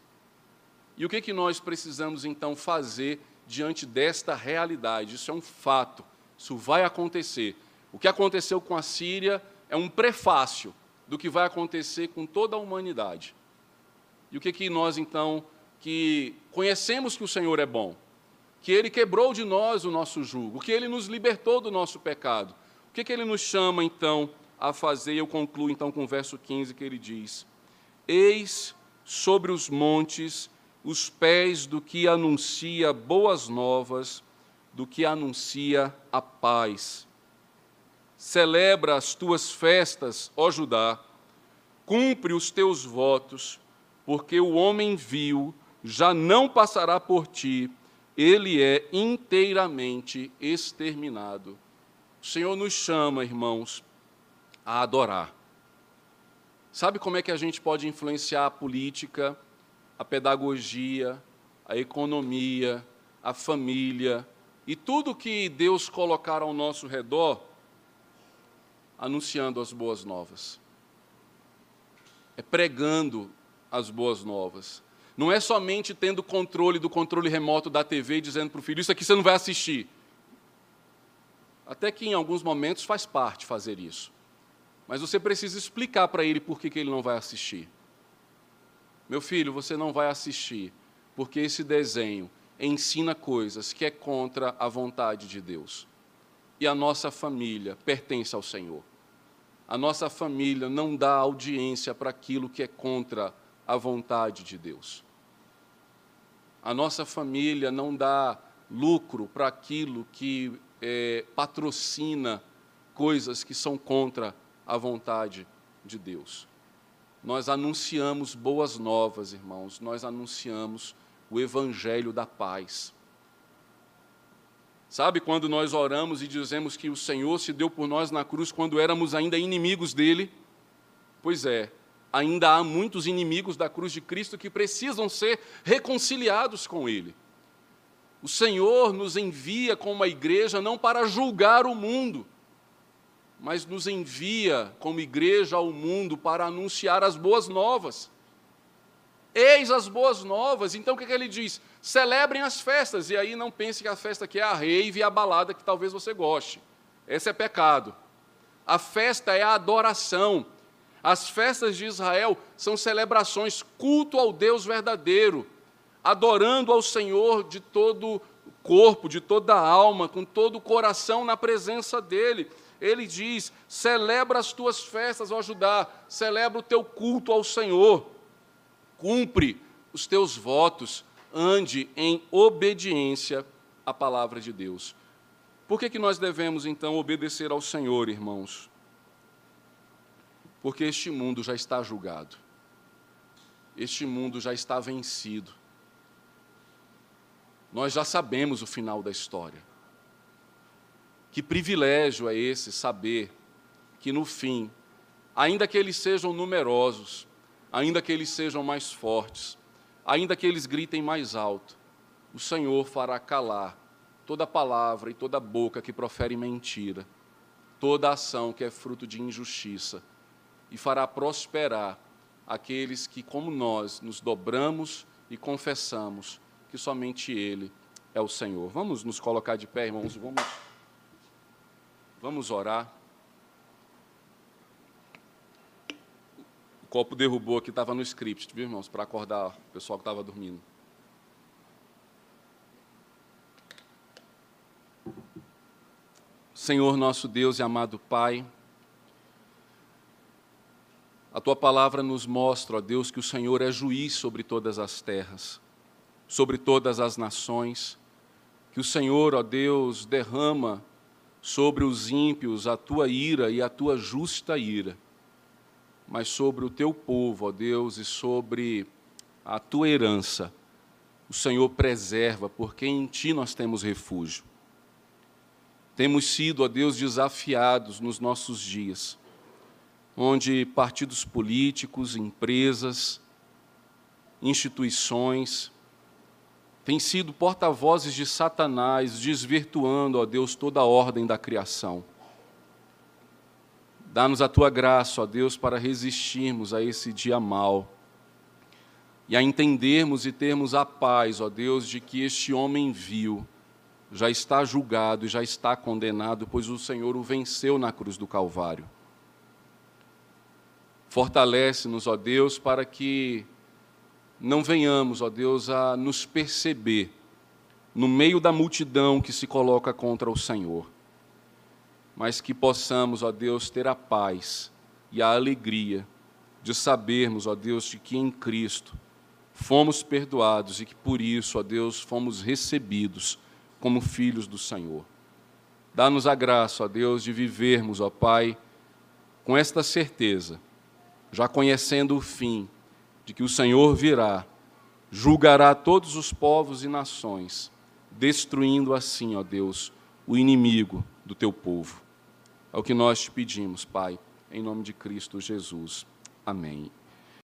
E o que, que nós precisamos então fazer diante desta realidade? Isso é um fato, isso vai acontecer. O que aconteceu com a Síria é um prefácio do que vai acontecer com toda a humanidade. E o que, que nós então, que conhecemos que o Senhor é bom, que Ele quebrou de nós o nosso jugo, que Ele nos libertou do nosso pecado, o que, que Ele nos chama então a fazer? Eu concluo então com o verso 15 que ele diz: Eis sobre os montes os pés do que anuncia boas novas, do que anuncia a paz. Celebra as tuas festas, ó Judá, cumpre os teus votos, porque o homem vil já não passará por ti, ele é inteiramente exterminado. O Senhor nos chama, irmãos, a adorar. Sabe como é que a gente pode influenciar a política, a pedagogia, a economia, a família e tudo que Deus colocar ao nosso redor, anunciando as boas novas. É pregando as boas novas. Não é somente tendo controle do controle remoto da TV e dizendo para o filho: Isso aqui você não vai assistir. Até que em alguns momentos faz parte fazer isso. Mas você precisa explicar para ele por que, que ele não vai assistir. Meu filho, você não vai assistir, porque esse desenho ensina coisas que é contra a vontade de Deus. E a nossa família pertence ao Senhor. A nossa família não dá audiência para aquilo que é contra a vontade de Deus. A nossa família não dá lucro para aquilo que é, patrocina coisas que são contra a vontade de Deus. Nós anunciamos boas novas, irmãos, nós anunciamos o evangelho da paz. Sabe quando nós oramos e dizemos que o Senhor se deu por nós na cruz quando éramos ainda inimigos dele? Pois é, ainda há muitos inimigos da cruz de Cristo que precisam ser reconciliados com ele. O Senhor nos envia como igreja não para julgar o mundo, mas nos envia como igreja ao mundo para anunciar as boas novas. Eis as boas novas. Então o que, que ele diz? Celebrem as festas. E aí não pense que a festa aqui é a rave e a balada que talvez você goste. Esse é pecado. A festa é a adoração. As festas de Israel são celebrações, culto ao Deus verdadeiro, adorando ao Senhor de todo o corpo, de toda a alma, com todo o coração na presença dEle ele diz: celebra as tuas festas, ó Judá, celebra o teu culto ao Senhor, cumpre os teus votos, ande em obediência à palavra de Deus. Por que, que nós devemos então obedecer ao Senhor, irmãos? Porque este mundo já está julgado, este mundo já está vencido. Nós já sabemos o final da história. Que privilégio é esse saber que no fim, ainda que eles sejam numerosos, ainda que eles sejam mais fortes, ainda que eles gritem mais alto, o Senhor fará calar toda palavra e toda boca que profere mentira, toda ação que é fruto de injustiça, e fará prosperar aqueles que, como nós, nos dobramos e confessamos que somente Ele é o Senhor. Vamos nos colocar de pé, irmãos, vamos. Vamos orar. O copo derrubou aqui, estava no script, viu, irmãos? Para acordar o pessoal que estava dormindo. Senhor nosso Deus e amado Pai, A tua palavra nos mostra, ó Deus, que o Senhor é juiz sobre todas as terras, sobre todas as nações, que o Senhor, ó Deus, derrama sobre os ímpios a tua ira e a tua justa ira, mas sobre o teu povo, ó Deus, e sobre a tua herança, o Senhor preserva, porque em ti nós temos refúgio. Temos sido, ó Deus, desafiados nos nossos dias onde partidos políticos, empresas, instituições têm sido porta-vozes de Satanás, desvirtuando, ó Deus, toda a ordem da criação. Dá-nos a tua graça, ó Deus, para resistirmos a esse dia mal e a entendermos e termos a paz, ó Deus, de que este homem vil já está julgado e já está condenado, pois o Senhor o venceu na cruz do Calvário. Fortalece-nos, ó Deus, para que não venhamos, ó Deus, a nos perceber no meio da multidão que se coloca contra o Senhor, mas que possamos, ó Deus, ter a paz e a alegria de sabermos, ó Deus, de que em Cristo fomos perdoados e que por isso, ó Deus, fomos recebidos como filhos do Senhor. Dá-nos a graça, ó Deus, de vivermos, ó Pai, com esta certeza já conhecendo o fim, de que o Senhor virá, julgará todos os povos e nações, destruindo assim, ó Deus, o inimigo do teu povo. É o que nós te pedimos, Pai, em nome de Cristo Jesus. Amém.